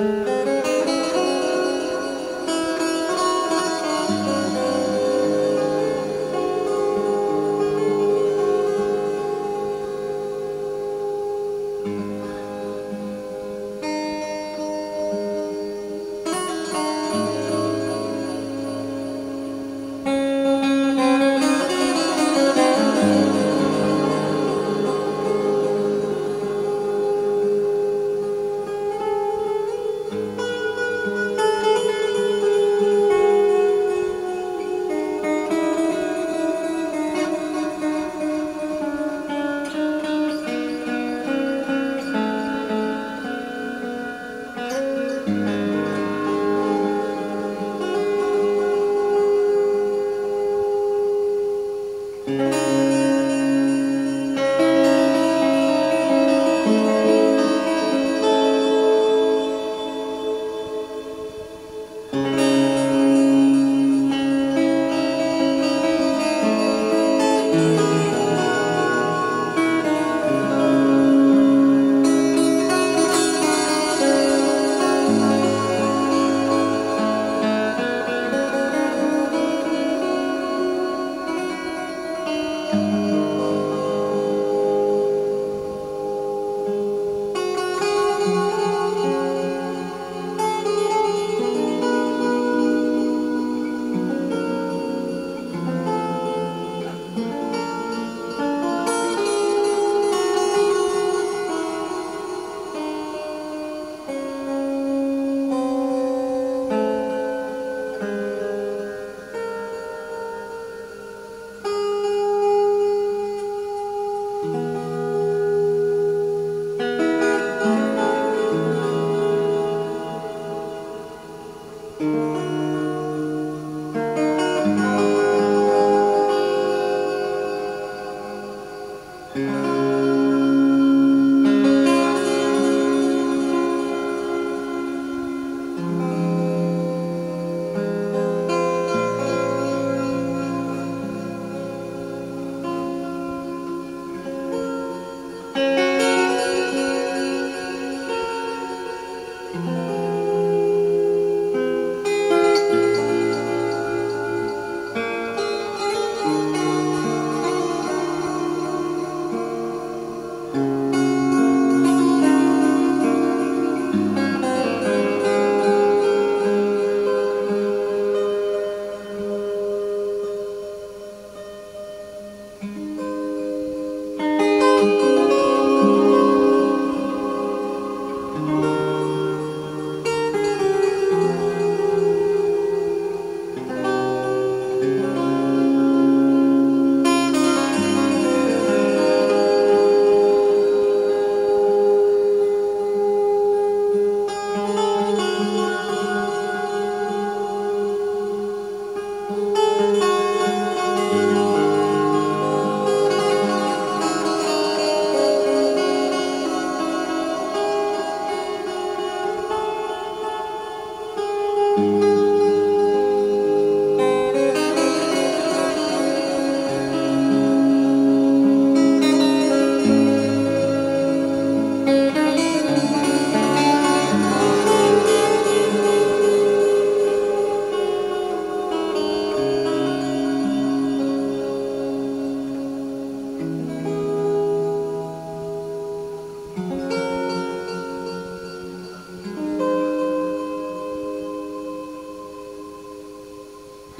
Música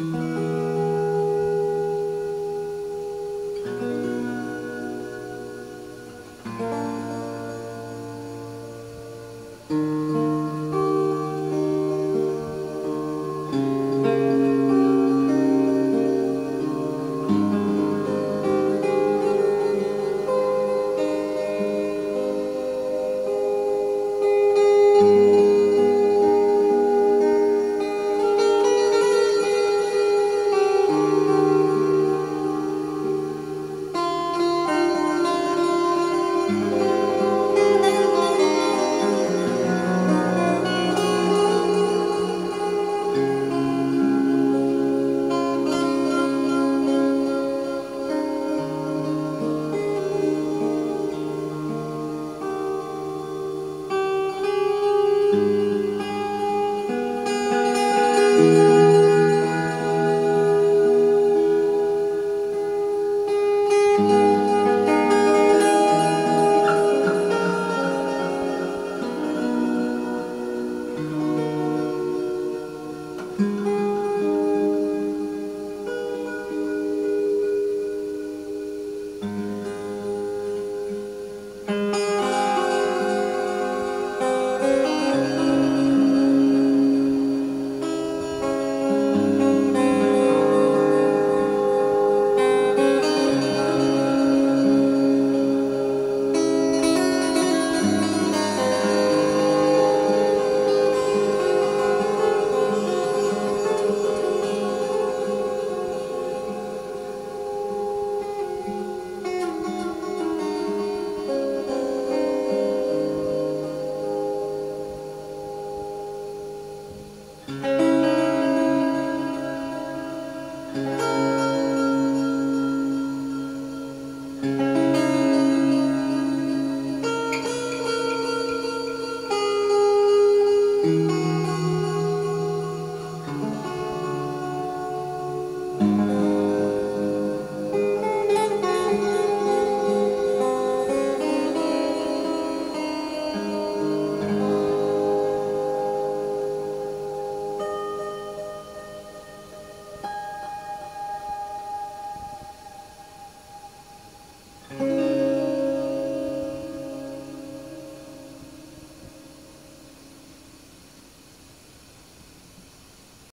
Mm-hmm.